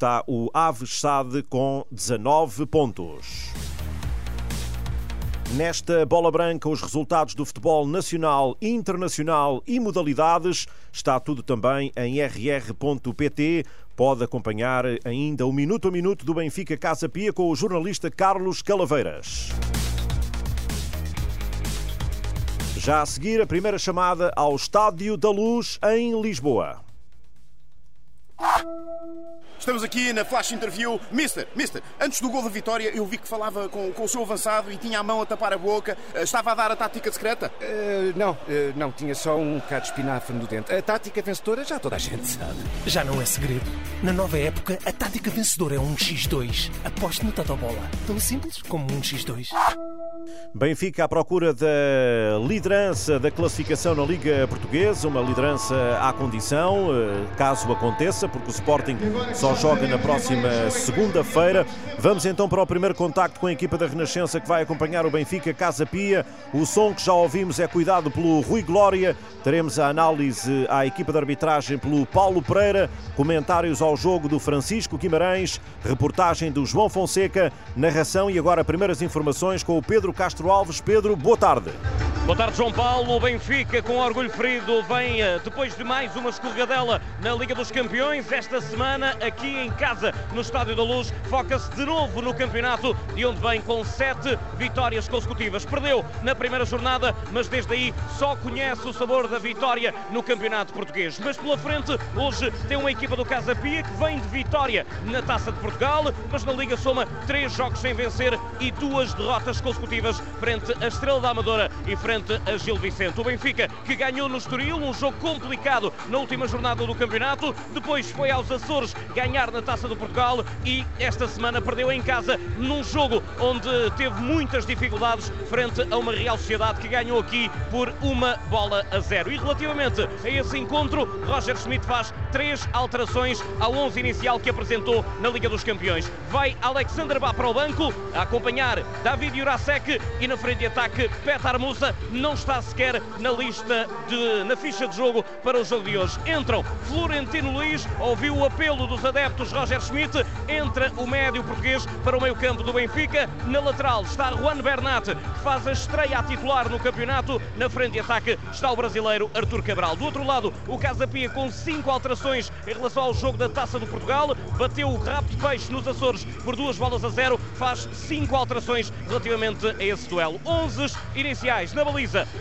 está o Aves Sade com 19 pontos. Nesta bola branca, os resultados do futebol nacional, internacional e modalidades. Está tudo também em rr.pt. Pode acompanhar ainda o minuto a minuto do Benfica Casa Pia com o jornalista Carlos Calaveiras. Já a seguir, a primeira chamada ao Estádio da Luz em Lisboa. Estamos aqui na flash interview. Mister, Mister, antes do gol da vitória, eu vi que falava com, com o seu avançado e tinha a mão a tapar a boca. Eh, estava a dar a tática secreta? Uh, não, uh, não, tinha só um bocado de espinafre no dente. A tática vencedora já toda a gente sabe. Já não é segredo. Na nova época, a tática vencedora é um X2. Aposte no Bola. Tão simples como um X2. Benfica à procura da liderança da classificação na Liga Portuguesa, uma liderança à condição, caso aconteça, porque o Sporting só joga na próxima segunda-feira. Vamos então para o primeiro contacto com a equipa da Renascença que vai acompanhar o Benfica Casa Pia. O som que já ouvimos é cuidado pelo Rui Glória. Teremos a análise à equipa de arbitragem pelo Paulo Pereira, comentários ao jogo do Francisco Guimarães, reportagem do João Fonseca, narração e agora primeiras informações com o Pedro Castro Alves. Pedro, boa tarde. Boa tarde, João Paulo. O Benfica, com orgulho ferido, vem eh, depois de mais uma escorregadela na Liga dos Campeões. Esta semana, aqui em casa, no Estádio da Luz, foca-se de novo no campeonato, de onde vem com sete vitórias consecutivas. Perdeu na primeira jornada, mas desde aí só conhece o sabor da vitória no campeonato português. Mas pela frente, hoje tem uma equipa do Casa Pia que vem de vitória na Taça de Portugal, mas na Liga soma três jogos sem vencer e duas derrotas consecutivas frente à Estrela da Amadora e frente frente a Gil Vicente. O Benfica que ganhou no Estoril, um jogo complicado na última jornada do campeonato, depois foi aos Açores ganhar na Taça do Portugal e esta semana perdeu em casa num jogo onde teve muitas dificuldades frente a uma Real Sociedade que ganhou aqui por uma bola a zero. E relativamente a esse encontro, Roger Schmidt faz três alterações ao 11 inicial que apresentou na Liga dos Campeões. Vai Alexander Bá para o banco, a acompanhar David Jurasek e na frente de ataque Petar Musa não está sequer na lista, de, na ficha de jogo para o jogo de hoje. Entram Florentino Luiz, ouviu o apelo dos adeptos Roger Schmidt, entra o médio português para o meio campo do Benfica. Na lateral está Juan Bernat, que faz a estreia a titular no campeonato. Na frente de ataque está o brasileiro Artur Cabral. Do outro lado, o Casa Pia com cinco alterações em relação ao jogo da Taça do Portugal. Bateu o rápido peixe nos Açores por duas bolas a zero. Faz cinco alterações relativamente a esse duelo. Onze iniciais na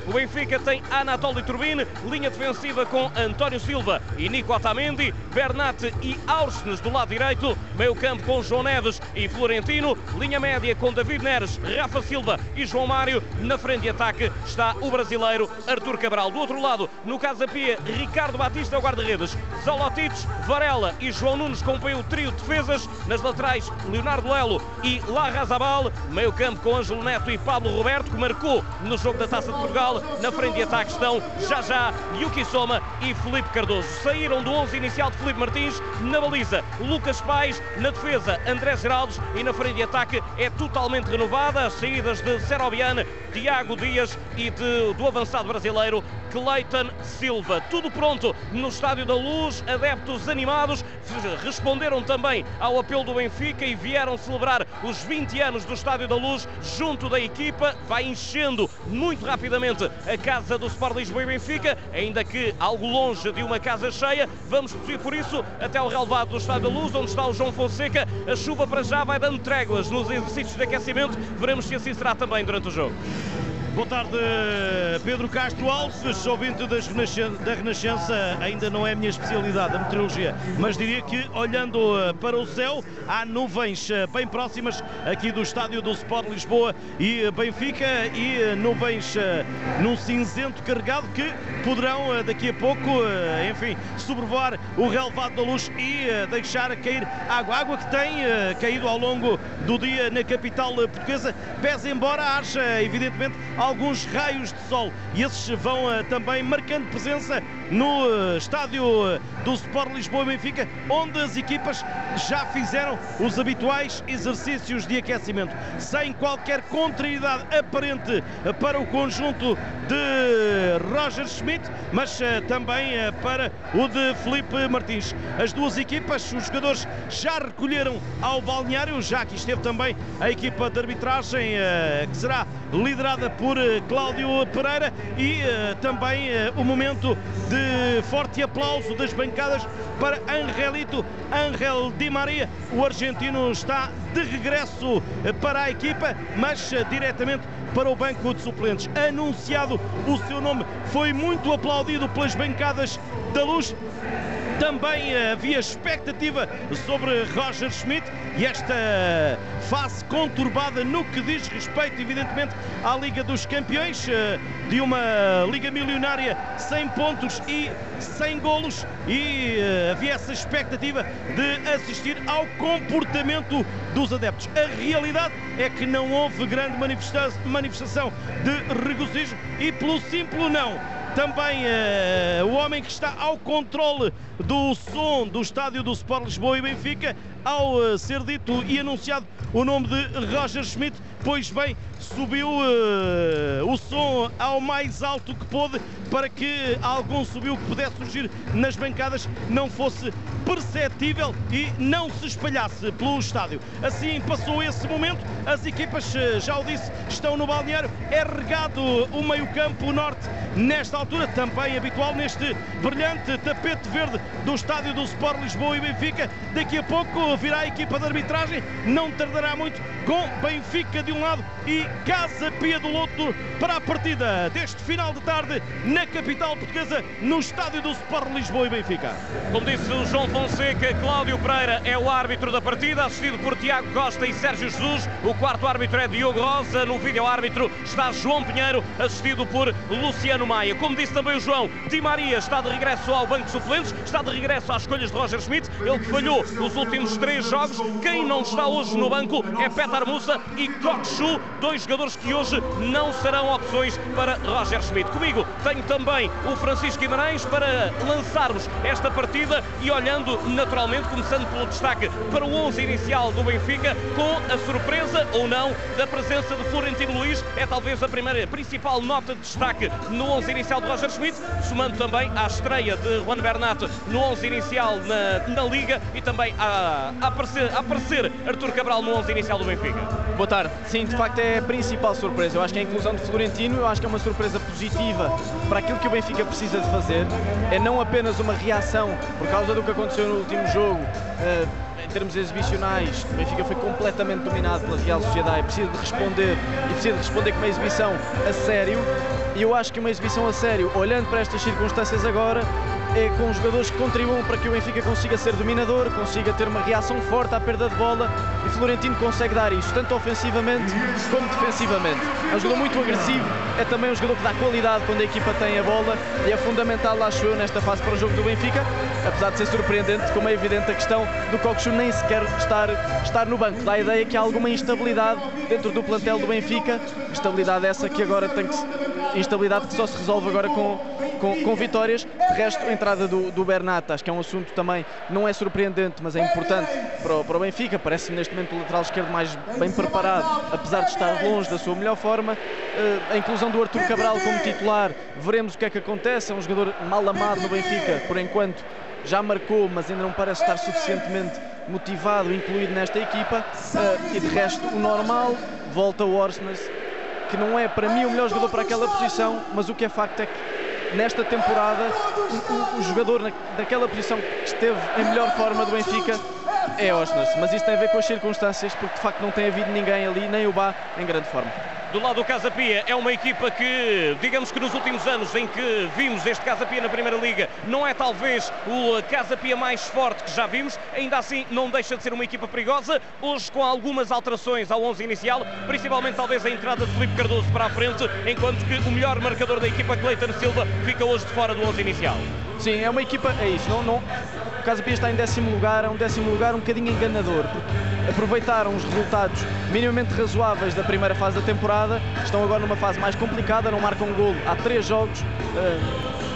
O Benfica tem Anatoly Turbine, linha defensiva com António Silva e Nico Otamendi, Bernat e Aursnes do lado direito, meio campo com João Neves e Florentino, linha média com David Neres, Rafa Silva e João Mário. Na frente de ataque está o brasileiro Artur Cabral. Do outro lado, no Casa Pia, Ricardo Batista, o guarda-redes, Zolotites, Varela e João Nunes compõem o trio de defesas. Nas laterais, Leonardo Lelo e Larrazabal, meio campo com Ângelo Neto e Pablo Roberto, que marcou no jogo da Taça de Portugal. Na frente de ataque estão já já Yuki Soma e Felipe Cardoso. Saíram do 11 inicial de Felipe Martins na baliza. Lucas Pais na defesa, André Geraldes e na frente de ataque é totalmente renovada. As saídas de Serobiane, Tiago Dias e de, do avançado brasileiro Cleiton Silva. Tudo pronto no Estádio da Luz, adeptos animados responderam também ao apelo do Benfica e vieram celebrar os 20 anos do Estádio da Luz junto da equipa. Vai enchendo muito rapidamente a casa do Sport Lisboa e Benfica, ainda que algo longe de uma casa cheia. Vamos por isso até o relevado do Estádio da Luz, onde está o João Fonseca. A chuva para já vai dando tréguas nos exercícios de aquecimento. Veremos se assim será também durante o jogo. Boa tarde, Pedro Castro Alves, ouvinte da Renascença. Ainda não é a minha especialidade, a meteorologia, mas diria que, olhando eh, para o céu, há nuvens eh, bem próximas aqui do estádio do Sport Lisboa e eh, Benfica e nuvens num cinzento carregado que poderão daqui a pouco, enfim, sobrevoar o relevado da luz e deixar cair água. Água que tem caído ao longo do dia na capital portuguesa, pese embora haja, evidentemente, alguns raios de sol. E esses vão também marcando presença no estádio do Sport Lisboa Benfica, onde as equipas já fizeram os habituais exercícios de aquecimento, sem qualquer contrariedade aparente para o conjunto de Roger Schmidt, mas também para o de Felipe Martins. As duas equipas, os jogadores já recolheram ao balneário, já que esteve também a equipa de arbitragem, eh, que será liderada por eh, Cláudio Pereira, e eh, também o momento de forte aplauso das bancadas para Angelito Angel Di Maria. O argentino está de regresso para a equipa, mas diretamente para o banco de suplentes. Anunciado o seu nome, foi muito aplaudido pelas bancadas da luz. Também havia expectativa sobre Roger Schmidt e esta fase conturbada no que diz respeito, evidentemente, à Liga dos Campeões, eh, de uma Liga Milionária sem pontos e sem golos, e eh, havia essa expectativa de assistir ao comportamento dos adeptos. A realidade é que não houve grande manifestação de regozijo e, pelo simples não, também uh, o homem que está ao controle do som do estádio do Sport Lisboa e Benfica, ao uh, ser dito e anunciado o nome de Roger Schmidt, pois bem, subiu uh, o som ao mais alto que pôde para que algum subiu que pudesse surgir nas bancadas não fosse perceptível e não se espalhasse pelo estádio. Assim passou esse momento, as equipas, já o disse, estão no balneário, é regado o meio-campo norte nesta altura, também habitual neste brilhante tapete verde do estádio do Sport Lisboa e Benfica. Daqui a pouco virá a equipa de arbitragem, não tardará muito, com Benfica de um lado e Casa Pia do outro para a partida deste final de tarde na capital portuguesa, no estádio do Sport Lisboa e Benfica. Como disse o João Fonseca, Cláudio Pereira é o árbitro da partida, assistido por Tiago Costa e Sérgio Jesus. O quarto árbitro é Diogo Rosa, no vídeo árbitro está João Pinheiro, assistido por Luciano Maia. Como disse também o João, Di Maria está de regresso ao banco de suplentes, está de regresso às escolhas de Roger Schmidt, ele que falhou os últimos três jogos. Quem não está hoje no banco é Petar Musa e Kokshu, dois jogadores que hoje não serão opções para Roger Schmidt. Comigo tenho também o Francisco Guimarães para lançarmos esta partida e olhando naturalmente, começando pelo destaque para o 11 inicial do Benfica, com a surpresa ou não da presença de Florentino Luiz, é talvez a primeira principal nota de destaque no 11 inicial de Roger Schmidt, somando também à estreia de Juan Bernat no 11 inicial na, na Liga e também a, aparecer, a aparecer Artur Cabral no 11 inicial do Benfica. Boa tarde. Sim, de facto é a principal surpresa. Eu acho que a inclusão de Florentino, eu acho que é uma surpresa positiva para aquilo que o Benfica precisa de fazer. É não apenas uma reação por causa do que aconteceu no último jogo. Uh, em termos exibicionais, o Benfica foi completamente dominado pela Real Sociedade. Precisa de responder e precisa de responder com uma exibição a sério. E eu acho que uma exibição a sério, olhando para estas circunstâncias agora, é com jogadores que contribuam para que o Benfica consiga ser dominador, consiga ter uma reação forte à perda de bola Florentino consegue dar isso, tanto ofensivamente como defensivamente. É um jogador muito agressivo, é também um jogador que dá qualidade quando a equipa tem a bola e é fundamental, acho eu, nesta fase para o jogo do Benfica, apesar de ser surpreendente, como é evidente a questão do Coxu nem sequer estar, estar no banco. Dá a ideia que há alguma instabilidade dentro do plantel do Benfica, instabilidade essa que agora tem que instabilidade que só se resolve agora com, com, com vitórias. De resto, a entrada do, do Bernat, acho que é um assunto também, não é surpreendente, mas é importante para o, para o Benfica. Parece-me neste momento o lateral esquerdo mais bem preparado, apesar de estar longe da sua melhor forma. Uh, a inclusão do Artur Cabral como titular, veremos o que é que acontece. É um jogador mal amado no Benfica, por enquanto já marcou, mas ainda não parece estar suficientemente motivado, incluído nesta equipa. Uh, e de resto, o normal, volta o Orsnes que não é para mim o melhor jogador para aquela posição, mas o que é facto é que nesta temporada o, o, o jogador na, naquela posição que esteve em melhor forma do Benfica é Osnas, mas isso tem a ver com as circunstâncias, porque de facto não tem havido ninguém ali, nem o Bá, em grande forma. Do lado do Casa Pia, é uma equipa que, digamos que nos últimos anos em que vimos este Casa Pia na Primeira Liga, não é talvez o Casa Pia mais forte que já vimos, ainda assim não deixa de ser uma equipa perigosa, hoje com algumas alterações ao 11 inicial, principalmente talvez a entrada de Felipe Cardoso para a frente, enquanto que o melhor marcador da equipa, Cleiton Silva, fica hoje de fora do 11 inicial. Sim, é uma equipa, é isso, não, não, Casa Pia está em décimo lugar, é um décimo lugar um bocadinho enganador, porque aproveitaram os resultados minimamente razoáveis da primeira fase da temporada, estão agora numa fase mais complicada, não marcam um golo há três jogos,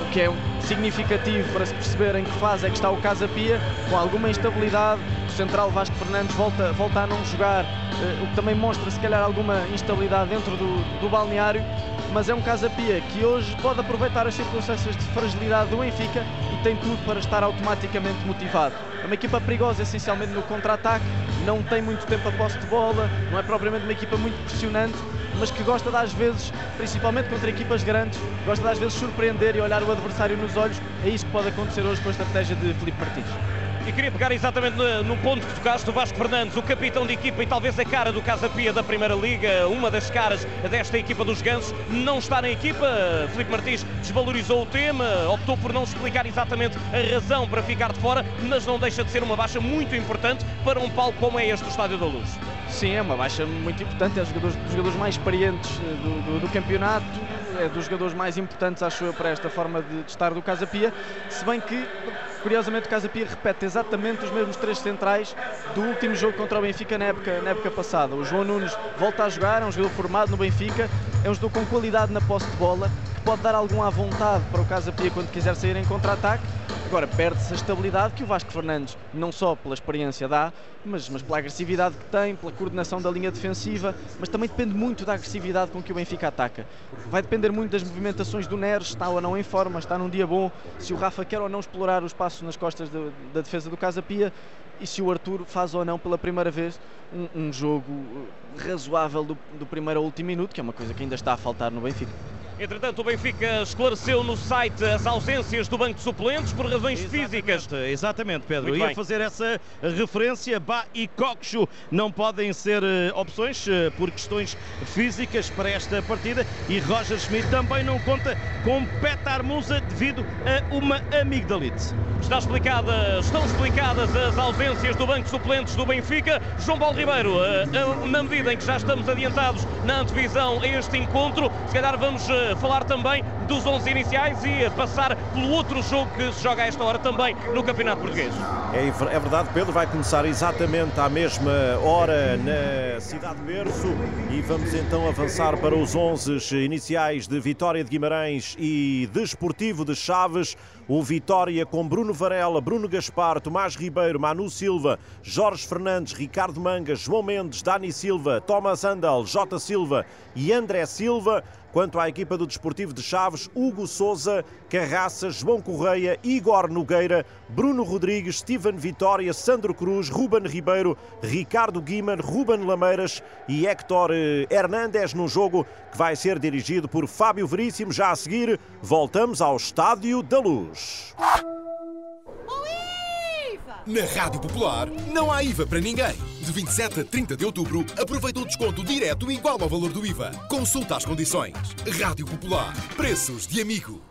o que é significativo para se perceber em que fase é que está o Casa Pia, com alguma instabilidade, o central Vasco Fernandes volta, volta a não jogar, o que também mostra se calhar alguma instabilidade dentro do, do balneário, mas é um Casa Pia que hoje pode aproveitar as circunstâncias de fragilidade do Benfica e tem tudo para estar automaticamente motivado. É uma equipa perigosa essencialmente no contra-ataque, não tem muito tempo a posse de bola, não é propriamente uma equipa muito pressionante, mas que gosta de às vezes, principalmente contra equipas grandes, gosta de às vezes surpreender e olhar o adversário nos olhos. É isso que pode acontecer hoje com a estratégia de Felipe Martins. E queria pegar exatamente no, ponto que tocaste, o Vasco Fernandes, o capitão de equipa e talvez a cara do Casa Pia da Primeira Liga, uma das caras desta equipa dos Gansos, não está na equipa. Felipe Martins desvalorizou o tema, optou por não explicar exatamente a razão para ficar de fora, mas não deixa de ser uma baixa muito importante para um palco como é este do Estádio da Luz. Sim, é uma baixa muito importante, é um dos jogadores mais experientes do, do, do campeonato, é dos jogadores mais importantes, acho eu, para esta forma de, de estar do Casa Pia, se bem que, curiosamente, o Casa Pia repete exatamente os mesmos três centrais do último jogo contra o Benfica na época, na época passada. O João Nunes volta a jogar, é um jogador formado no Benfica, é um jogador com qualidade na posse de bola, que pode dar algum à vontade para o Casa Pia quando quiser sair em contra-ataque. Agora, perde-se a estabilidade que o Vasco Fernandes, não só pela experiência dá, mas, mas pela agressividade que tem, pela coordenação da linha defensiva, mas também depende muito da agressividade com que o Benfica ataca. Vai depender muito das movimentações do Neres, está ou não em forma, está num dia bom, se o Rafa quer ou não explorar os passos nas costas de, da defesa do Casa Pia e se o Arthur faz ou não pela primeira vez um, um jogo razoável do, do primeiro ao último minuto, que é uma coisa que ainda está a faltar no Benfica. Entretanto, o Benfica esclareceu no site as ausências do banco de suplentes por razões exatamente, físicas. Exatamente, Pedro. Muito Ia bem. fazer essa referência. Bá e Coxo não podem ser eh, opções eh, por questões físicas para esta partida e Roger Schmidt também não conta com Petar Musa devido a uma amigdalite. Está explicada, estão explicadas as ausências do banco de suplentes do Benfica. João Paulo Ribeiro, eh, na medida em que já estamos adiantados na antevisão a este encontro, se calhar vamos falar também dos 11 iniciais e passar pelo outro jogo que se joga a esta hora também no Campeonato Português. É, é verdade, Pedro, vai começar exatamente à mesma hora na Cidade de Berço e vamos então avançar para os 11 iniciais de Vitória de Guimarães e Desportivo de Chaves. O Vitória com Bruno Varela, Bruno Gaspar, Tomás Ribeiro, Manu Silva, Jorge Fernandes, Ricardo Mangas, João Mendes, Dani Silva, Thomas Andal, Jota Silva e André Silva. Quanto à equipa do Desportivo de Chaves, Hugo Souza, Carraça, João Correia, Igor Nogueira, Bruno Rodrigues, Steven Vitória, Sandro Cruz, Ruben Ribeiro, Ricardo Guiman, Ruben Lameiras e Héctor eh, Hernández no jogo que vai ser dirigido por Fábio Veríssimo. Já a seguir, voltamos ao Estádio da Luz. Na Rádio Popular não há IVA para ninguém. De 27 a 30 de outubro, aproveita o desconto direto igual ao valor do IVA. Consulta as condições. Rádio Popular. Preços de amigo.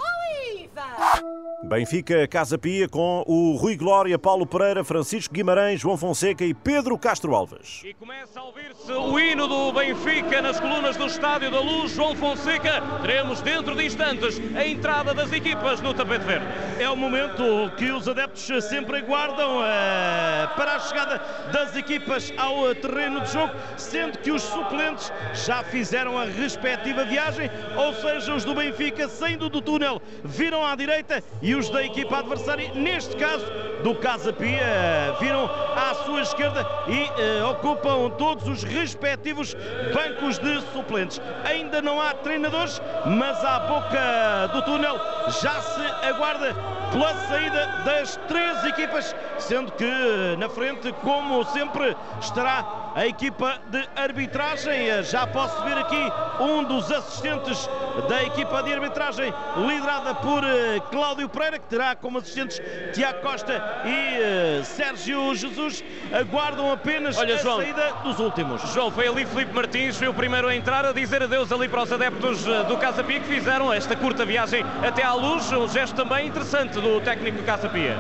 Benfica Casa Pia com o Rui Glória, Paulo Pereira, Francisco Guimarães, João Fonseca e Pedro Castro Alves. E começa a ouvir-se o hino do Benfica nas colunas do Estádio da Luz. João Fonseca, teremos dentro de instantes a entrada das equipas no tapete verde. É o momento que os adeptos sempre aguardam eh, para a chegada das equipas ao eh, terreno de jogo, sendo que os suplentes já fizeram a respectiva viagem, ou seja, os do Benfica saindo do túnel viram à direita e os da equipa adversária, neste caso do Casa Pia, viram à sua esquerda e eh, ocupam todos os respectivos bancos de suplentes. Ainda não há treinadores, mas à boca do túnel já se aguarda pela saída das três equipas, sendo que na frente, como sempre, estará a equipa de arbitragem. Já posso ver aqui um dos assistentes da equipa de arbitragem, liderada por eh, Cláudio Pereira, que terá como assistentes Tiago Costa e eh, Sérgio Jesus. Aguardam apenas Olha, a João. saída dos últimos. João, foi ali Felipe Martins, foi o primeiro a entrar, a dizer adeus ali para os adeptos eh, do Casa Pia que fizeram esta curta viagem até à luz. Um gesto também interessante do técnico do Casa Pia.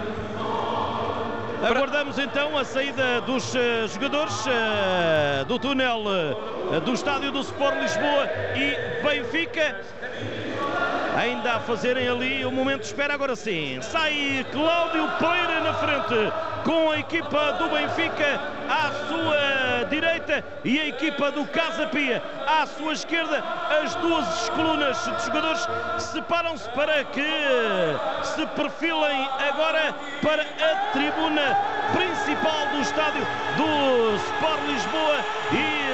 Aguardamos então a saída dos eh, jogadores eh, do túnel eh, do estádio do Sport Lisboa e Benfica. ainda a fazerem ali o momento de espera. Agora sim, sai Cláudio Pereira na frente com a equipa do Benfica à sua direita e a equipa do Casa Pia à sua esquerda. As duas colunas de jogadores separam-se para que se perfilem agora para a tribuna principal do estádio do Sport Lisboa e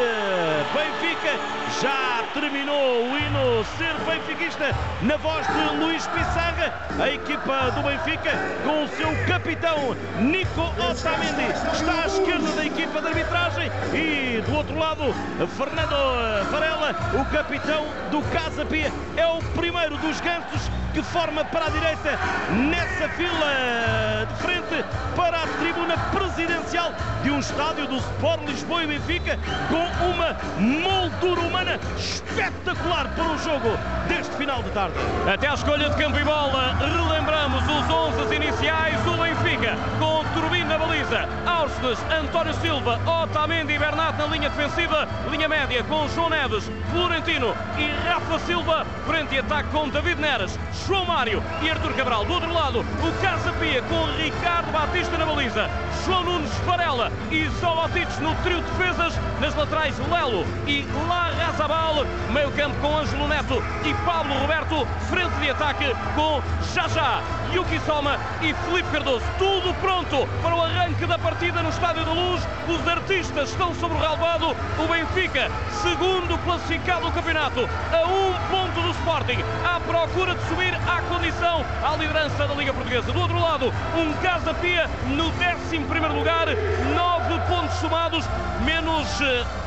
Benfica já terminou o hino ser benfiquista na voz de Luís Pissarra. A equipa do Benfica com o seu capitão Nico Otamendi está à esquerda da equipa de arbitragem e do outro lado Fernando Varela, o capitão do Casa Pia, é o primeiro dos gansos que forma para a direita nessa fila de frente para a tribuna presidencial de um estádio do Sport Lisboa e Benfica com uma moldura humana espetacular para o jogo deste final de tarde. Até a escolha de campo e bola, relembramos os 11 iniciais do Benfica com Turbino baliza, Áursnes, António Silva, Otamendi e Bernat na linha defensiva, linha média com João Neves, Florentino e Rafa Silva, frente e ataque com David Neres, João Mário e Artur Cabral. Do outro lado, o Casa Pia com Ricardo Batista na baliza, João Nunes Varela e Zolotic no trio de defesas, nas laterais Lelo e Larrazabal, meio campo com Ângelo Neto e Pablo Roberto, frente de ataque com Jajá, Yuki Soma e Felipe Cardoso. Tudo pronto para o arranque da partida no Estádio da Luz. Os artistas estão sobre o relvado. O Benfica, segundo classificado do campeonato, a um ponto do Sporting, à procura de subir à condição à liderança da Liga Portuguesa. Do outro lado, um Casa Pia no 11 primeiro lugar, nove pontos somados, menos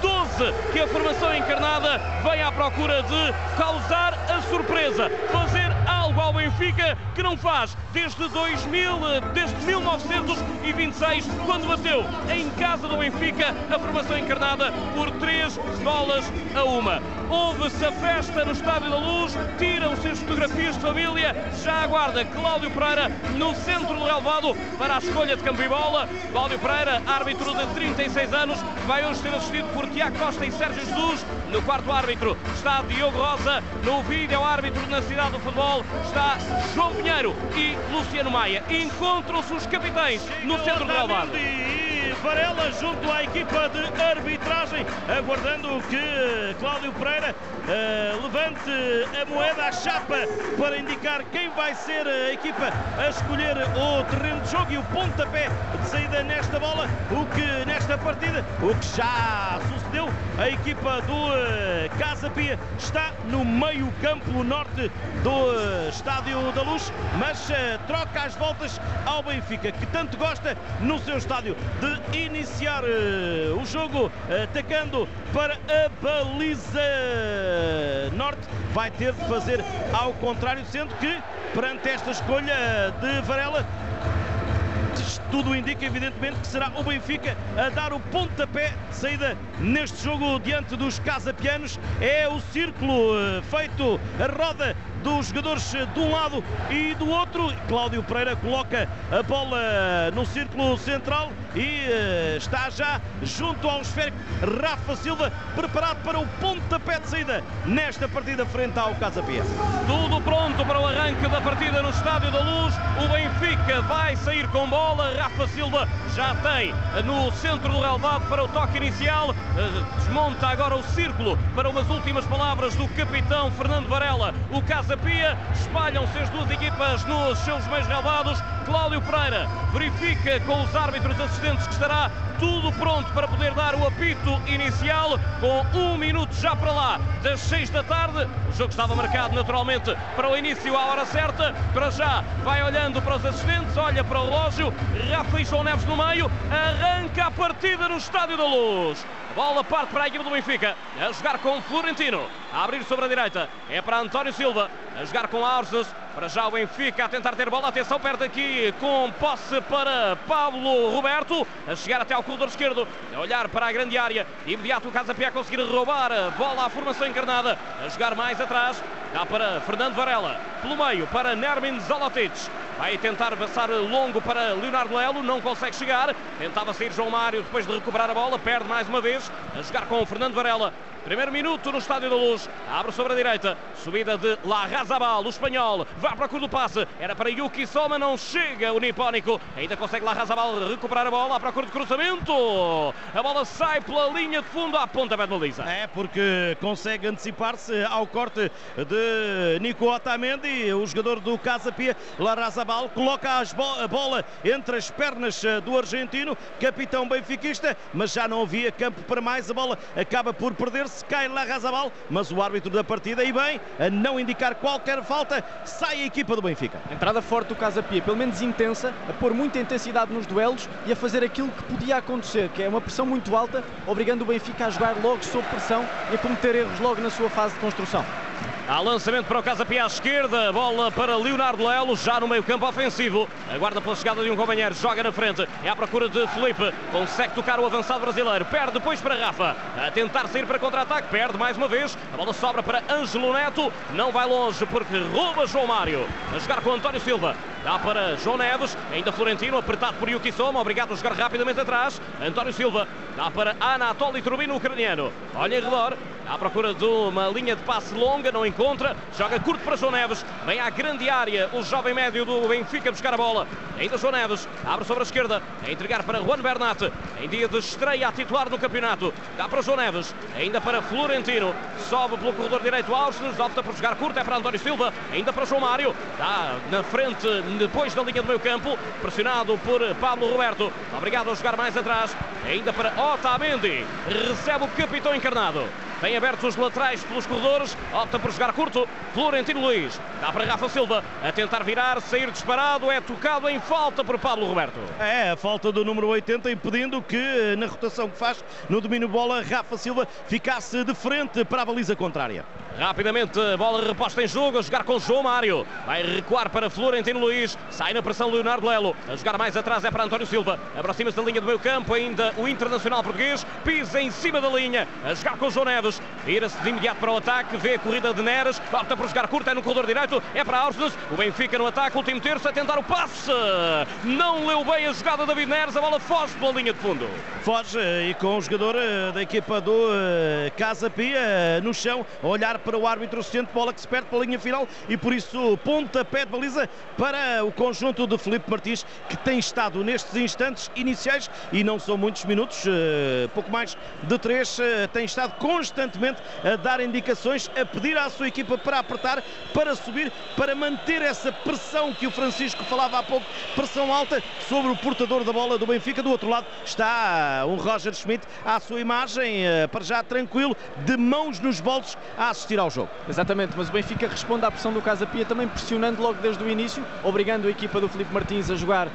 12 que a formação encarnada vem à procura de causar a surpresa, fazer algo ao Benfica que não faz desde 2000, desde 1926, quando bateu em casa do Benfica a formação encarnada por três bolas a uma. Houve-se a festa no Estádio da Luz, tiram-se as fotografias de família, já aguarda Cláudio Pereira no centro do relevado para a escolha de campo e bola. Cláudio Pereira, árbitro de 36 anos, vai hoje ser assistido por Tiago Costa e Sérgio Jesus. No quarto árbitro está Diogo Rosa, no vídeo árbitro na cidade do futebol está João Pinheiro e Luciano Maia. Encontram-se os capitães no centro do relevado. Varela junto à equipa de arbitragem, aguardando que Cláudio Pereira uh, levante a moeda à chapa para indicar quem vai ser a equipa a escolher o terreno de jogo e o pontapé de saída nesta bola, o que nesta partida, o que já sucedeu, a equipa do uh, Casa Pia está no meio campo norte do uh, Estádio da Luz, mas troca as voltas ao Benfica, que tanto gosta no seu estádio de iniciar uh, o jogo atacando para a baliza norte. Vai ter de fazer ao contrário, sendo que perante esta escolha de Varela tudo indica, evidentemente, que será o Benfica a dar o pontapé de saída neste jogo diante dos casapianos. É o círculo uh, feito, a roda dos jogadores de um lado e do outro. Cláudio Pereira coloca a bola no círculo central e uh, está já junto ao esférico Rafa Silva, preparado para o pontapé de saída nesta partida frente ao Casa Pia. Tudo pronto para o arranque da partida no Estádio da Luz. O Benfica vai sair com bola. Rafa Silva já tem no centro do relevado para o toque inicial. Eh, desmonta agora o círculo para umas últimas palavras do capitão Fernando Varela. O Casa Pia espalham-se as duas equipas nos seus meios relevados. Cláudio Pereira verifica com os árbitros assistentes que estará tudo pronto para poder dar o apito inicial com um minuto já para lá das seis da tarde. O jogo estava marcado naturalmente para o início à hora certa. Para já vai olhando para os assistentes, olha para o relógio. Rafa e João Neves no meio. Arranca a partida no Estádio da Luz. Bola parte para a equipe do Benfica. A jogar com Florentino. A abrir sobre a direita. É para António Silva. A jogar com Arces. Para já o Benfica a tentar ter bola. Atenção perto aqui com posse para Pablo Roberto. A chegar até ao corredor esquerdo. A olhar para a grande área. Imediato o Casa Pia a conseguir roubar a bola à formação encarnada. A jogar mais atrás. Dá para Fernando Varela. Pelo meio para Nermin Zolotic. vai tentar passar longo para Leonardo Lelo, não consegue chegar, tentava sair João Mário depois de recuperar a bola, perde mais uma vez, a jogar com o Fernando Varela, Primeiro minuto no Estádio da Luz. Abre sobre a direita. Subida de Larrazabal, o espanhol. Vai para o do passe. Era para Yuki Soma, não chega o nipónico. Ainda consegue Larrazabal recuperar a bola à procura de cruzamento. A bola sai pela linha de fundo à ponta de baliza. É, porque consegue antecipar-se ao corte de Nico Otamendi, o jogador do Casa Pia. Larrazabal coloca a bola entre as pernas eh, do argentino, capitão benfiquista, mas já não havia campo para mais. A bola acaba por perder se cai Larrazabal, mas o árbitro da partida, e bem, a não indicar qualquer falta, sai a equipa do Benfica. Entrada forte do Casa Pia, pelo menos intensa, a pôr muita intensidade nos duelos e a fazer aquilo que podia acontecer, que é uma pressão muito alta, obrigando o Benfica a jogar logo sob pressão e a cometer erros logo na sua fase de construção. Há lançamento para o Casa Pia à esquerda, bola para Leonardo Lelo, já no meio campo ofensivo. Aguarda pela chegada de um companheiro, joga na frente, é à procura de Felipe, consegue tocar o avançado brasileiro, perde depois para Rafa, a tentar sair para contra-ataque, perde mais uma vez, a bola sobra para Ângelo Neto, não vai longe porque rouba João Mário, a jogar com António Silva, dá para João Neves, ainda Florentino, apertado por Yuki Soma, obrigado a jogar rapidamente atrás, António Silva, dá para Anatoly Turbino, ucraniano, olha em redor, à procura de uma linha de passe longa, não encontra, joga curto para João Neves, vem à grande área o jovem médio do Benfica buscar a bola, ainda João Neves, abre sobre a esquerda, a entregar para Juan Bernat, em dia de estreia a titular no campeonato, dá para João Neves, ainda para Florentino, sobe pelo corredor direito Ausnes, opta por jogar curto, é para António Silva, ainda para João Mário, dá na frente, depois da linha do meio campo, pressionado por Pablo Roberto, obrigado a jogar mais atrás, ainda para Otamendi, recebe o capitão encarnado. Tem abertos os laterais pelos corredores, opta por jogar curto. Florentino Luiz dá para Rafa Silva a tentar virar, sair disparado, é tocado em falta por Pablo Roberto. É, a falta do número 80 impedindo que na rotação que faz no domínio bola, Rafa Silva ficasse de frente para a baliza contrária. Rapidamente, bola reposta em jogo, a jogar com João Mário. Vai recuar para Florentino Luiz. Sai na pressão Leonardo Lelo. A jogar mais atrás é para António Silva. Aproxima-se da linha do meio campo. Ainda o internacional português. Pisa em cima da linha. A jogar com João Neves. Vira-se de imediato para o ataque. Vê a corrida de Neres. Opta por jogar curto. É no corredor direito. É para Ausnes. O Benfica no ataque. Último terço a tentar o passe. Não leu bem a jogada David Neres. A bola foge pela linha de fundo. Foge e com o jogador eh, da equipa do eh, Casa Pia eh, no chão. A olhar para o árbitro assistente, bola que se perde pela linha final e por isso pontapé de baliza para o conjunto de Felipe Martins que tem estado nestes instantes iniciais e não são muitos minutos, eh, pouco mais de três, eh, tem estado constantemente a dar indicações, a pedir à sua equipa para apertar, para subir, para manter essa pressão que o Francisco falava há pouco, pressão alta sobre o portador da bola do Benfica. Do outro lado está um Roger Schmidt à sua imagem, eh, para já tranquilo, de mãos nos bolsos a assistir ao jogo. Exatamente, mas o Benfica responde à pressão do Casa Pia também pressionando logo desde o início, obrigando a equipa do Felipe Martins a jogar,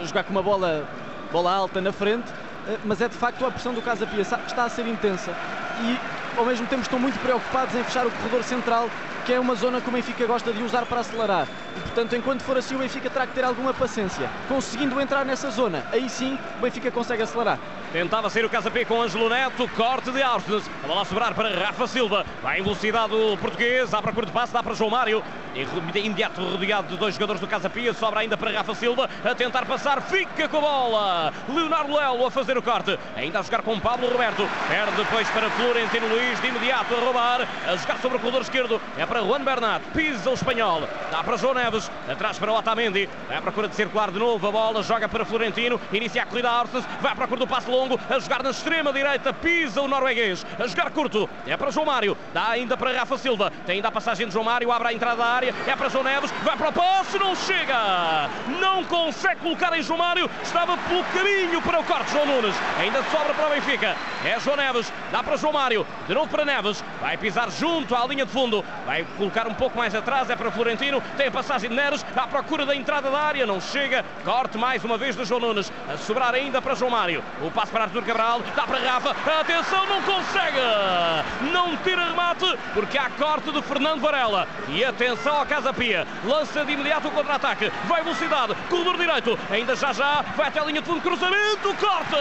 a jogar com uma bola, bola alta na frente, eh, mas é de facto a pressão do Casa Pia está a ser intensa e ao mesmo tempo estão muito preocupados em fechar o corredor central, que é uma zona que o Benfica gosta de usar para acelerar. E, portanto, enquanto for assim, o Benfica terá que ter alguma paciência. Conseguindo entrar nessa zona, aí sim o Benfica consegue acelerar. Tentava sair o Casapé com Ângelo Neto, corte de Ausnes. A bola a sobrar para Rafa Silva. Vai em velocidade o português, dá para curto passe, dá para João Mário. Imediato rodeado de dois jogadores do Casa Pia, sobra ainda para Rafa Silva, a tentar passar, fica com a bola. Leonardo Lelo a fazer o corte, ainda a jogar com Pablo Roberto. Perde depois para Florentino Luiz, de imediato a roubar, a jogar sobre o corredor esquerdo. É para Juan Bernat, pisa o espanhol, dá para João Neves, atrás para Otamendi. Vai à procura de circular de novo a bola, joga para Florentino, inicia a corrida a Arces, vai à procura do passe longo, a jogar na extrema direita, pisa o norueguês, a jogar curto, é para João Mário, dá ainda para Rafa Silva, tem ainda a passagem de João Mário, abre a entrada da área, é para João Neves, vai para o passe, não chega, não consegue colocar em João Mário, estava pelo caminho para o corte, João Nunes, ainda sobra para o Benfica, é João Neves, dá para João Mário, de novo para Neves, vai pisar junto à linha de fundo, vai colocar um pouco mais atrás, é para Florentino, tem a passagem de Neres, à procura da entrada da área, não chega, corte mais uma vez de João Nunes, a sobrar ainda para João Mário, o passe para Arthur Cabral, dá para Rafa, atenção, não consegue, não tira remate, porque há corte de Fernando Varela, e atenção ao Casa Pia, lança de imediato o contra-ataque, vai velocidade, corredor direito, ainda já já, vai até a linha de fundo, cruzamento, corte,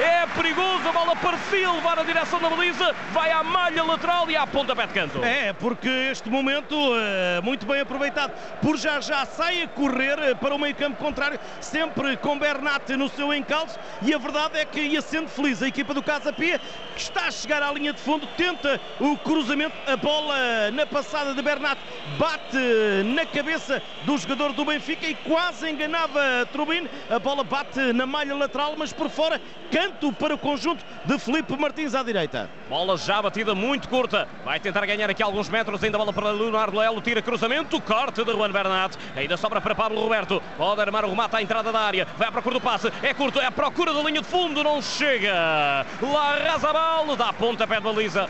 é perigoso, a bola parecia levar a direção da baliza, vai à malha lateral e à pontapé de canto. É, porque este momento, uh, muito bem aproveitado, por já já sai a correr uh, para o meio campo contrário, sempre com Bernat no seu encalço, e a verdade é que ia sendo feliz a equipa do Casa Pia, que está a chegar à linha de fundo, tenta o cruzamento, a bola na passada de Bernat, bate na cabeça do jogador do Benfica e quase enganava Trubin, a bola bate na malha lateral, mas por fora, canto para o conjunto de Felipe Martins à direita. Bola já batida muito curta, vai tentar ganhar aqui alguns metros, ainda bola para Leonardo Lelo, tira cruzamento, corte de Juan Bernat, ainda sobra para Pablo Roberto, pode armar o remate à entrada da área, vai à procura do passe, é curto, é à procura da linha de fundo, não chega, lá Razabal, dá ponta pé de baliza,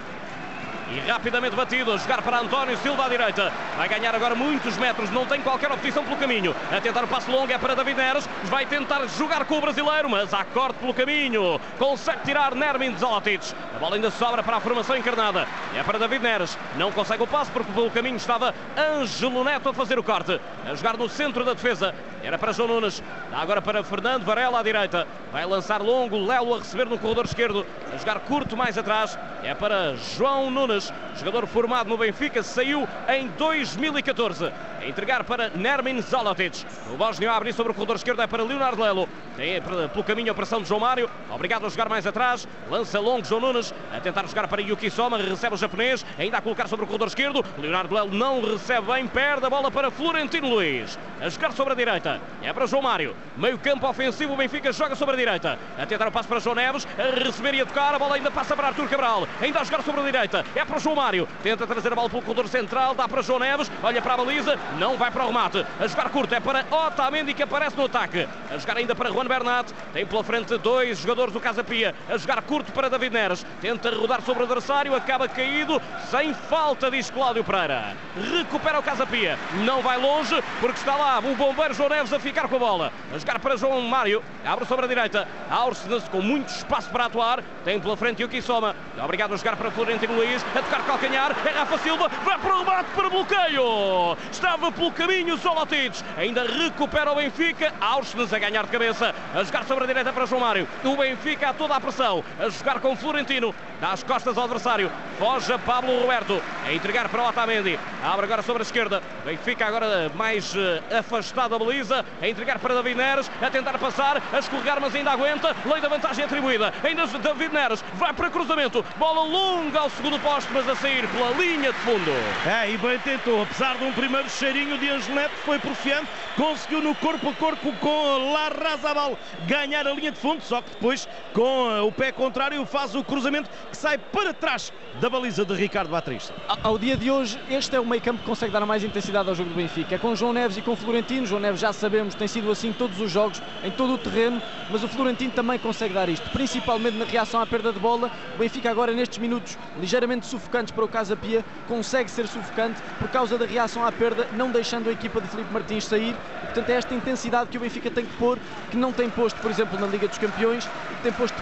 e rapidamente batido, a jogar para António Silva à direita. Vai ganhar agora muitos metros, não tem qualquer oposição pelo caminho. A tentar o passo longo é para David Neres, vai tentar jogar com o brasileiro, mas há corte pelo caminho. Consegue tirar Nermin Zolotic. A bola ainda sobra para a formação encarnada. É para David Neres, não consegue o passo porque pelo caminho estava Ângelo Neto a fazer o corte. A jogar no centro da defesa, era para João Nunes. Dá agora para Fernando Varela à direita. Vai lançar longo, Lelo a receber no corredor esquerdo. A jogar curto mais atrás, é para João Nunes jogador formado no Benfica, saiu em 2014. A entregar para Nermin Zalotic. O Bósnio abre sobre o corredor esquerdo, é para Leonardo Lelo. Tem pelo caminho a pressão de João Mário, obrigado a jogar mais atrás. Lança longo João Nunes, a tentar jogar para Yuki Soma, recebe o japonês, ainda a colocar sobre o corredor esquerdo. Leonardo Lelo não recebe bem, perde a bola para Florentino Luiz. A jogar sobre a direita, é para João Mário. Meio campo ofensivo, o Benfica joga sobre a direita. A tentar o passo para João Neves, a receber e a tocar, a bola ainda passa para Artur Cabral. Ainda a jogar sobre a direita, é para João Mário. Tenta trazer a bola pelo corredor central, dá para João Neves, olha para a baliza, não vai para o remate. A jogar curto é para Otamendi que aparece no ataque. A jogar ainda para Juan Bernat. Tem pela frente dois jogadores do Casa Pia. A jogar curto para David Neres. Tenta rodar sobre o adversário, acaba caído, sem falta, diz Cláudio Pereira. Recupera o Casa Pia. Não vai longe, porque está lá o bombeiro João Neves a ficar com a bola. A jogar para João Mário. Abre sobre a direita. Aursenas com muito espaço para atuar. Tem pela frente Yuki Soma. Obrigado a jogar para Florentino Luiz. A tocar calcanhar. É Rafa Silva. Vai para o remate para bloqueio. Estava pelo caminho Solotich. Ainda recupera o Benfica. Aursnes a ganhar de cabeça. A jogar sobre a direita para João Mário. O Benfica a toda a pressão. A jogar com Florentino. Dá as costas ao adversário. Foge a Pablo Roberto. A entregar para o Otamendi. Abre agora sobre a esquerda. Benfica agora mais uh, afastado da baliza. A entregar para David Neres. A tentar passar. A escorregar, mas ainda aguenta. Lei da vantagem atribuída. Ainda David Neres. Vai para cruzamento. Bola longa ao segundo posto, mas a sair pela linha de fundo. É, e bem tentou. Apesar de um primeiro cheirinho de Angelete, foi porfiante. Conseguiu no corpo a corpo com Larrazabal ganhar a linha de fundo. Só que depois, com o pé contrário, faz o cruzamento sai para trás da baliza de Ricardo Batista. Ao dia de hoje, este é o meio campo que consegue dar mais intensidade ao jogo do Benfica. É com João Neves e com Florentino. João Neves já sabemos, tem sido assim todos os jogos, em todo o terreno, mas o Florentino também consegue dar isto, principalmente na reação à perda de bola. O Benfica agora nestes minutos ligeiramente sufocantes para o Casa Pia, consegue ser sufocante por causa da reação à perda, não deixando a equipa de Felipe Martins sair. E, portanto, é esta intensidade que o Benfica tem que pôr, que não tem posto, por exemplo, na Liga dos Campeões, que tem posto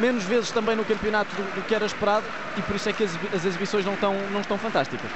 menos vezes também no campeonato do, do que era esperado e por isso é que as, as exibições não estão, não estão fantásticas.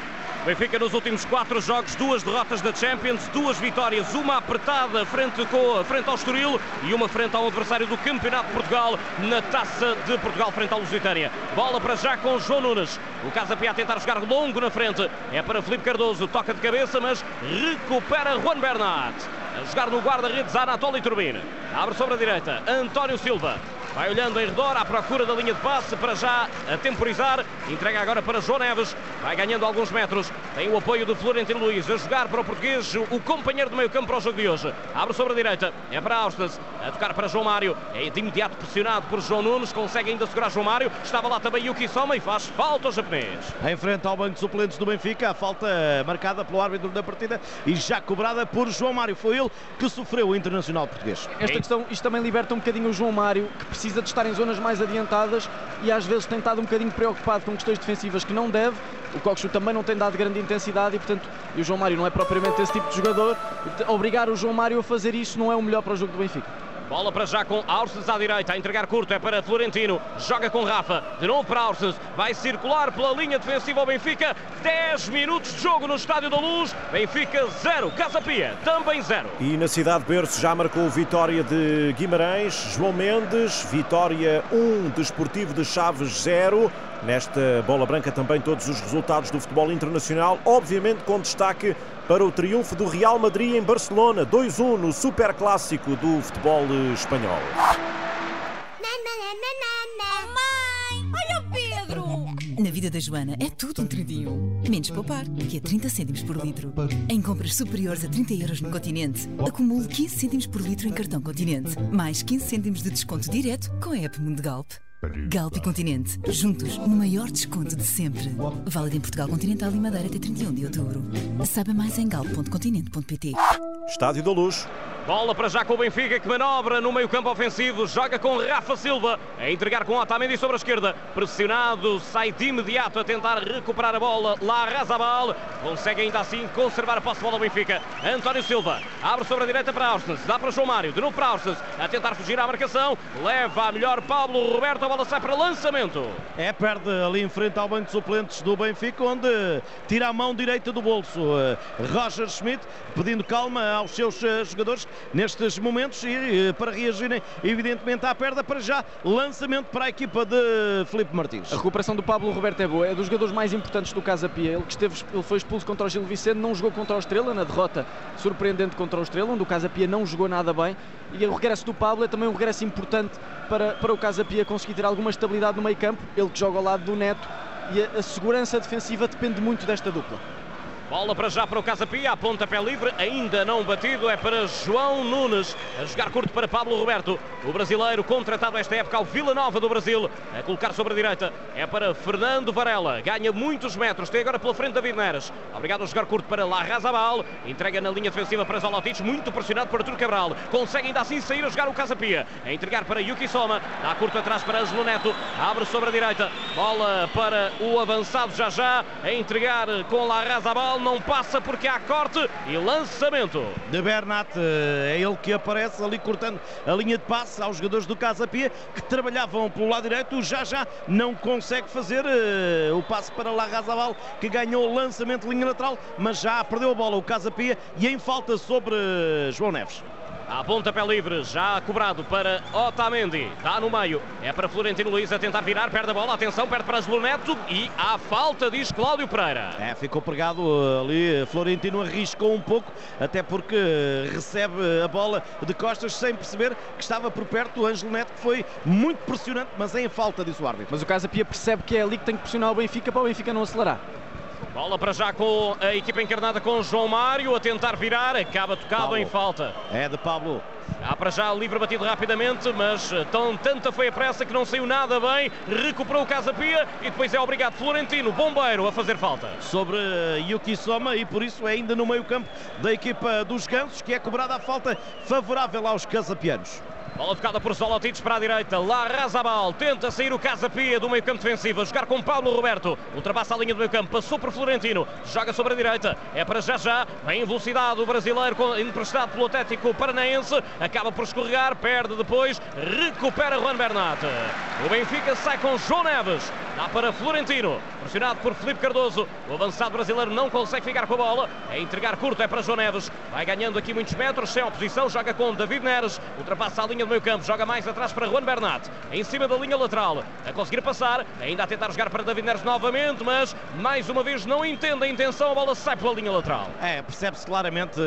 Benfica nos últimos quatro jogos, duas derrotas da Champions, duas vitórias, uma apertada frente, com, frente ao Estoril e uma frente ao adversário do Campeonato de Portugal na Taça de Portugal frente ao Lusitânia. Bola para já com João Nunes. O Casa Pia a tentar jogar longo na frente. É para Felipe Cardoso, toca de cabeça, mas recupera Juan Bernat. A jogar no guarda-redes Anatoly Turbine. Abre sobre a direita, António Silva. Vai olhando em redor à procura da linha de passe para já a temporizar. Entrega agora para João Neves. Vai ganhando alguns metros. Tem o apoio de Florentino Luiz a jogar para o português, o companheiro do meio campo para o jogo de hoje. Abre sobre a direita. É para Austas. A tocar para João Mário. É de imediato pressionado por João Nunes. Consegue ainda segurar João Mário. Estava lá também Yuki Soma e faz falta ao japonês. Em frente ao banco de suplentes do Benfica. A falta marcada pelo árbitro da partida e já cobrada por João Mário. Foi ele que sofreu o internacional português. Esta questão, isto também liberta um bocadinho o João Mário, que precisa de estar em zonas mais adiantadas e às vezes tem estado um bocadinho preocupado com questões defensivas que não deve. O Coxo também não tem dado grande intensidade e, portanto, e o João Mário não é propriamente esse tipo de jogador. Obrigar o João Mário a fazer isso não é o melhor para o jogo do Benfica. Bola para já com Aursens à direita, a entregar curto, é para Florentino. Joga com Rafa, de novo para Aursens. Vai circular pela linha defensiva ao Benfica. 10 minutos de jogo no Estádio da Luz. Benfica 0, Casa Pia também 0. E na cidade de Berço já marcou vitória de Guimarães, João Mendes, vitória 1, Desportivo de Chaves 0. Nesta bola branca também todos os resultados do futebol internacional, obviamente com destaque para o triunfo do Real Madrid em Barcelona, 2-1 no super clássico do futebol espanhol. Na vida da Joana é tudo um tridinho. Menos poupar, que é 30 cêntimos por litro. Em compras superiores a 30 euros no continente, acumule 15 cêntimos por litro em cartão continente. Mais 15 cêntimos de desconto direto com a app Mundegalp. Galp e Continente, juntos no maior desconto de sempre. Válido em Portugal Continental e Madeira até 31 de outubro. Saiba mais em galp.continente.pt. Estádio da Luz. Bola para já com o Benfica que manobra no meio-campo ofensivo, joga com Rafa Silva, a entregar com Otamendi sobre a esquerda, pressionado, sai de imediato a tentar recuperar a bola. Lá Razabal consegue ainda assim conservar a posse de bola do Benfica. António Silva abre sobre a direita para Arsens, dá para João Mário, de novo para Arsens, a tentar fugir à marcação, leva a melhor Pablo Roberto, a bola sai para lançamento. É, perde ali em frente ao banco de suplentes do Benfica, onde tira a mão direita do bolso. Roger Schmidt pedindo calma aos seus jogadores nestes momentos e para reagirem evidentemente à perda para já lançamento para a equipa de Felipe Martins. A recuperação do Pablo Roberto é boa, é dos jogadores mais importantes do Casa Pia. Ele que esteve, ele foi expulso contra o Gil Vicente, não jogou contra o Estrela na derrota surpreendente contra o Estrela, onde o Casa Pia não jogou nada bem. E o regresso do Pablo é também um regresso importante para, para o Casa Pia conseguir ter alguma estabilidade no meio-campo. Ele que joga ao lado do Neto e a, a segurança defensiva depende muito desta dupla. Bola para já para o Casa Pia, a pontapé livre, ainda não batido, é para João Nunes, a jogar curto para Pablo Roberto, o brasileiro contratado esta época ao Vila Nova do Brasil, a colocar sobre a direita, é para Fernando Varela, ganha muitos metros, tem agora pela frente David Neres, obrigado a jogar curto para Larrazabal, entrega na linha defensiva para Zalotic, muito pressionado por Artur Cabral, consegue ainda assim sair a jogar o Casa Pia, a entregar para Yuki Soma, dá curto atrás para Angelo Neto, abre sobre a direita, bola para o avançado já já, a entregar com Larrazabal, não passa porque há corte e lançamento. De Bernat, é ele que aparece ali cortando a linha de passe aos jogadores do Casa Pia que trabalhavam pelo lado direito. Já já não consegue fazer uh, o passe para Larrazabal que ganhou o lançamento de linha lateral, mas já perdeu a bola o Casa Pia e em falta sobre uh, João Neves. A pontapé livre, já cobrado para Otamendi. Está no meio. É para Florentino Luiz a tentar virar, perde a bola. Atenção, perde para Angelo Neto. E há falta, diz Cláudio Pereira. É, ficou pregado ali. Florentino arriscou um pouco, até porque recebe a bola de costas sem perceber que estava por perto. O Angelo Neto que foi muito pressionante, mas em falta, disse o árbitro. Mas o Casa Pia percebe que é ali que tem que pressionar o Benfica para o Benfica não acelerar. Bola para já com a equipa encarnada com João Mário a tentar virar, acaba tocado Pablo. em falta. É de Pablo. Há para já livre batido rapidamente, mas tão, tanta foi a pressa que não saiu nada bem. Recuperou o Casa Pia e depois é obrigado Florentino, bombeiro, a fazer falta. Sobre Yuki Soma e por isso é ainda no meio campo da equipa dos Gansos que é cobrada a falta favorável aos casapianos. Bola tocada por Zolotic para a direita. Lá Razabal tenta sair o Casa Pia do meio campo defensivo. A jogar com Paulo Roberto. Ultrapassa a linha do meio campo. Passou por Florentino. Joga sobre a direita. É para já já. Em velocidade o brasileiro emprestado pelo Atlético Paranaense. Acaba por escorregar. Perde depois. Recupera Juan Bernat. O Benfica sai com João Neves. Dá para Florentino. Pressionado por Felipe Cardoso. O avançado brasileiro não consegue ficar com a bola. É entregar curto. É para João Neves. Vai ganhando aqui muitos metros. Sem oposição. Joga com David Neres. Ultrapassa a linha do meio campo, joga mais atrás para Juan Bernat, em cima da linha lateral, a conseguir passar, ainda a tentar jogar para David Neres novamente, mas mais uma vez não entende a intenção, a bola sai pela linha lateral. É, percebe-se claramente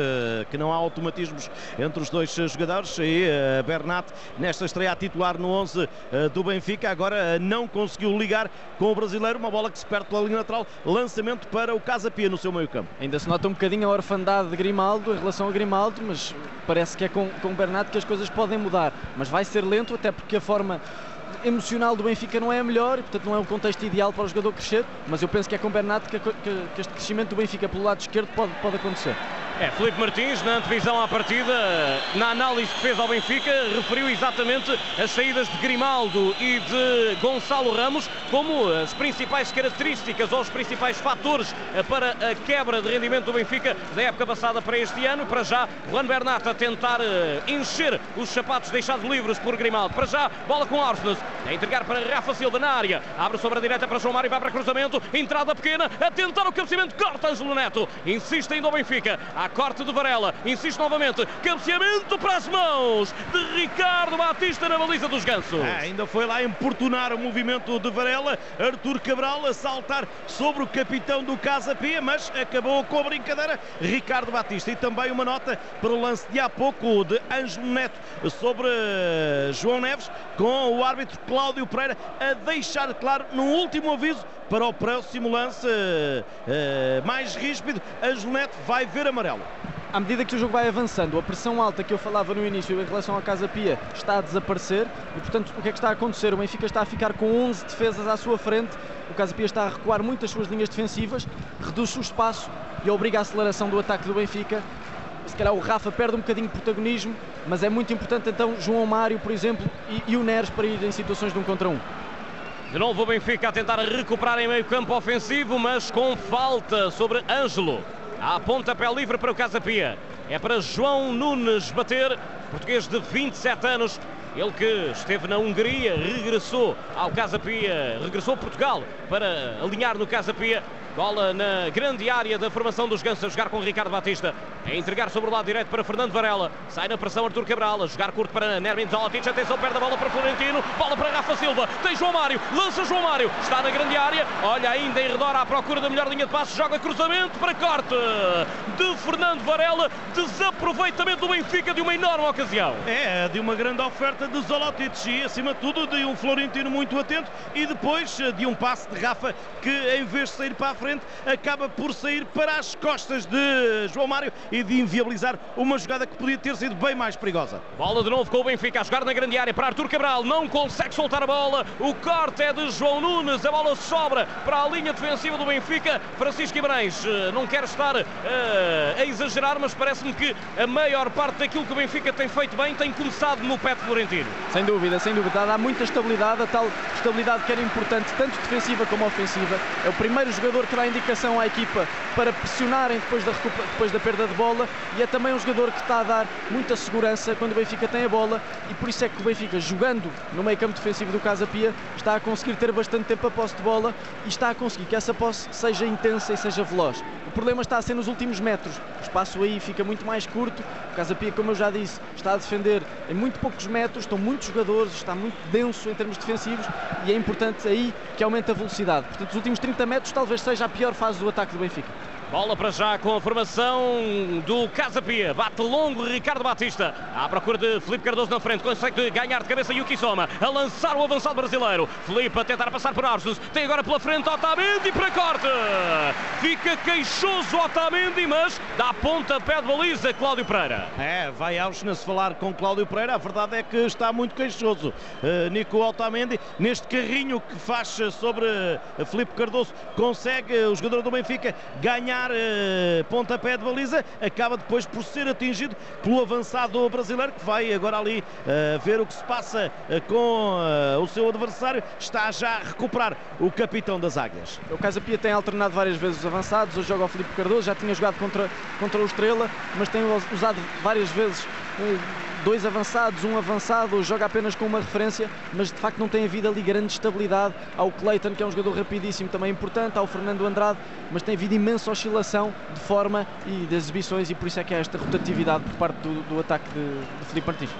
que não há automatismos entre os dois jogadores e uh, Bernat, nesta estreia a titular no 11 uh, do Benfica, agora não conseguiu ligar com o brasileiro, uma bola que se perde pela linha lateral, lançamento para o Casa Pia no seu meio campo. Ainda se nota um bocadinho a orfandade de Grimaldo em relação a Grimaldo, mas parece que é com, com Bernat que as coisas podem mudar mas vai ser lento, até porque a forma emocional do Benfica não é a melhor, portanto não é o contexto ideal para o jogador crescer, mas eu penso que é com Bernat que, que, que este crescimento do Benfica pelo lado esquerdo pode, pode acontecer. É, Felipe Martins, na antevisão à partida, na análise que fez ao Benfica, referiu exatamente as saídas de Grimaldo e de Gonçalo Ramos como as principais características ou os principais fatores para a quebra de rendimento do Benfica da época passada para este ano. Para já, Juan Bernat a tentar eh, encher os sapatos deixados livres por Grimaldo. Para já, bola com Arsenal, a entregar para Rafa Silva na área. Abre sobre a direita para João Mário, vai para cruzamento, entrada pequena, a tentar o cabeceamento, corta Ângelo Neto. Insiste ainda o Benfica. Há corte de Varela. Insiste novamente. Cabeceamento para as mãos de Ricardo Batista na baliza dos Gansos. É, ainda foi lá importunar o movimento de Varela. Artur Cabral a saltar sobre o capitão do Casa Pia, mas acabou com a brincadeira. Ricardo Batista. E também uma nota para o lance de há pouco de Ângelo Neto sobre João Neves, com o árbitro Cláudio Pereira a deixar claro no último aviso para o próximo lance uh, mais ríspido. Ângelo Neto vai ver amarelo à medida que o jogo vai avançando, a pressão alta que eu falava no início em relação à Casa Pia está a desaparecer e, portanto, o que é que está a acontecer? O Benfica está a ficar com 11 defesas à sua frente, o Casa Pia está a recuar muito as suas linhas defensivas, reduz o espaço e obriga a aceleração do ataque do Benfica. Se calhar o Rafa perde um bocadinho de protagonismo, mas é muito importante então João Mário, por exemplo, e, e o Neres para ir em situações de um contra um. De novo o Benfica a tentar recuperar em meio campo ofensivo, mas com falta sobre Ângelo. Há pontapé livre para o Casa Pia. É para João Nunes bater, português de 27 anos. Ele que esteve na Hungria, regressou ao Casa Pia, regressou a Portugal para alinhar no Casa Pia Bola na grande área da formação dos Gansos jogar com Ricardo Batista. A entregar sobre o lado direito para Fernando Varela. Sai na pressão Artur Cabral. A jogar curto para Nermin Zolotic. Atenção, perde a bola para Florentino. Bola para Rafa Silva. Tem João Mário. Lança João Mário. Está na grande área. Olha ainda em redor à procura da melhor linha de passe. Joga cruzamento para corte de Fernando Varela. Desaproveitamento do Benfica de uma enorme ocasião. É, de uma grande oferta de Zolotic e acima de tudo de um Florentino muito atento e depois de um passe de Rafa que em vez de sair para a frente, acaba por sair para as costas de João Mário e de inviabilizar uma jogada que podia ter sido bem mais perigosa. Bola de novo com o Benfica a jogar na grande área para Artur Cabral, não consegue soltar a bola. O corte é de João Nunes, a bola sobra para a linha defensiva do Benfica. Francisco Guimarães eh, não quer estar uh, a exagerar, mas parece-me que a maior parte daquilo que o Benfica tem feito bem tem começado no pé de Florentino. Sem dúvida, sem dúvida. Dá muita estabilidade, a tal estabilidade que era importante, tanto defensiva como ofensiva. É o primeiro jogador que dá indicação à equipa para pressionarem depois da, depois da perda de bola e é também um jogador que está a dar muita segurança quando o Benfica tem a bola e por isso é que o Benfica, jogando no meio campo defensivo do Casa Pia, está a conseguir ter bastante tempo a posse de bola e está a conseguir que essa posse seja intensa e seja veloz. O problema está a ser nos últimos metros, o espaço aí fica muito mais curto, o Casa Pia, como eu já disse, está a defender em muito poucos metros, estão muitos jogadores, está muito denso em termos defensivos e é importante aí que aumente a velocidade. Portanto, os últimos 30 metros talvez seja a pior fase do ataque do Benfica. Bola para já com a formação do Casa Pia. Bate longo Ricardo Batista. À procura de Felipe Cardoso na frente. Consegue ganhar de cabeça Yuki Soma. A lançar o avançado brasileiro. Felipe a tentar passar por Arsus. Tem agora pela frente Otamendi para corte. Fica queixoso Otamendi, mas dá ponta pé de baliza Cláudio Pereira. É, vai Auschwitz falar com Cláudio Pereira. A verdade é que está muito queixoso. Uh, Nico Otamendi, neste carrinho que faz sobre Felipe Cardoso, consegue o jogador do Benfica ganhar ganhar uh, pontapé de baliza, acaba depois por ser atingido pelo avançado brasileiro que vai agora ali uh, ver o que se passa uh, com o seu adversário. Está já a recuperar o capitão das Águias. O Casa Pia tem alternado várias vezes os avançados, hoje joga o Felipe Cardoso, já tinha jogado contra, contra o Estrela, mas tem usado várias vezes dois avançados, um avançado, joga apenas com uma referência, mas de facto não tem havido ali grande estabilidade. Ao Clayton, que é um jogador rapidíssimo, também importante, ao Fernando Andrade, mas tem havido imensa oscilação de forma e de exibições, e por isso é que há esta rotatividade por parte do, do ataque de, de Felipe Martins.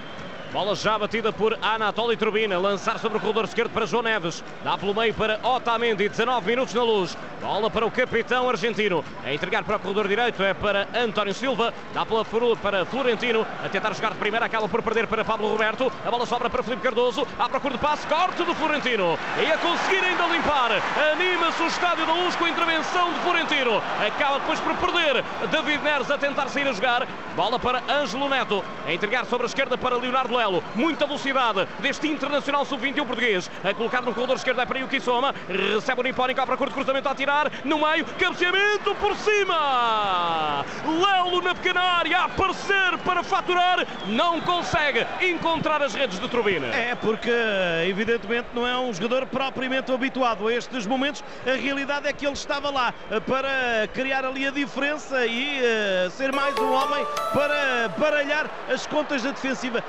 Bola já batida por Anatoly Turbina. Lançar sobre o corredor esquerdo para João Neves. Dá pelo meio para Otamendi. 19 minutos na luz. Bola para o capitão argentino. A entregar para o corredor direito é para António Silva. Dá pela para Florentino. A tentar jogar de primeira. Acaba por perder para Pablo Roberto. A bola sobra para Felipe Cardoso. À procura de passe. Corte do Florentino. E a conseguir ainda limpar. Anima-se o Estádio da Luz com a intervenção de Florentino. Acaba depois por perder. David Neres a tentar sair a jogar. Bola para Ângelo Neto. A entregar sobre a esquerda para Leonardo paralelo. Muita velocidade deste internacional sub-21 português. A colocar no corredor esquerdo é para Yuki Soma. Recebe o Nipónico à procura de cruzamento a tirar. No meio, cabeceamento por cima. Lelo na pequena área a aparecer para faturar. Não consegue encontrar as redes de Turbina. É, porque evidentemente não é um jogador propriamente habituado a estes momentos. A realidade é que ele estava lá para criar ali a diferença e uh, ser mais um homem para baralhar as contas da defensiva.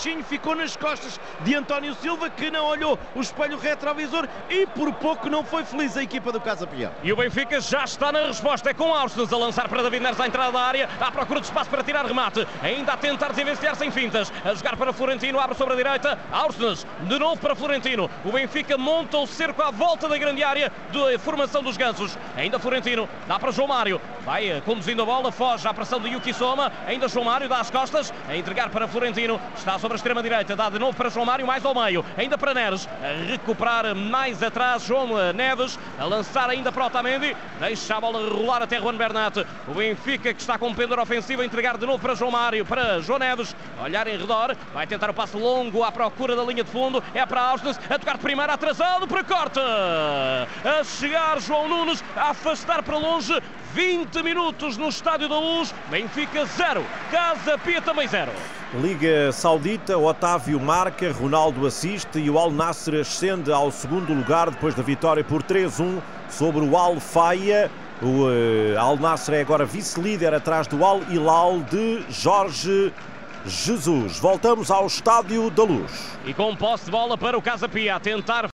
Baixinho ficou nas costas de António Silva, que não olhou o espelho retrovisor e por pouco não foi feliz a equipa do Casa Pião. E o Benfica já está na resposta, é com Ausnes a lançar para David Neres à entrada da área, à procura de espaço para tirar remate, ainda a tentar desenvenciar sem fintas, a jogar para Florentino, abre sobre a direita, Ausnes, de novo para Florentino, o Benfica monta o cerco à volta da grande área de formação dos gansos, ainda Florentino, dá para João Mário, vai eh, conduzindo a bola, foge à pressão de Yuki Soma, ainda João Mário dá as costas, a entregar para Florentino, está sobre a extrema direita, dá de novo para João Mário, mais ao meio, ainda para Neres, a recuperar mais atrás, João Neves, a lançar ainda para Otamendi, deixa a bola rolar até Juan Bernat, o Benfica que está com um pendor ofensivo, a entregar de novo para João Mário, para João Neves, olhar em redor, vai tentar o passo longo à procura da linha de fundo, é para Ausnes, a tocar de primeira, atrasado para corte, a chegar João Nunes, a afastar para longe, 20 minutos no Estádio da Luz, Benfica 0, Casa Pia também 0. Liga Saudita, Otávio marca, Ronaldo assiste e o Al Nasser ascende ao segundo lugar depois da vitória por 3-1 sobre o Al Faia. O uh, Al Nasser é agora vice-líder atrás do Al Hilal de Jorge Jesus. Voltamos ao Estádio da Luz. E com posse de bola para o Casa Pia a tentar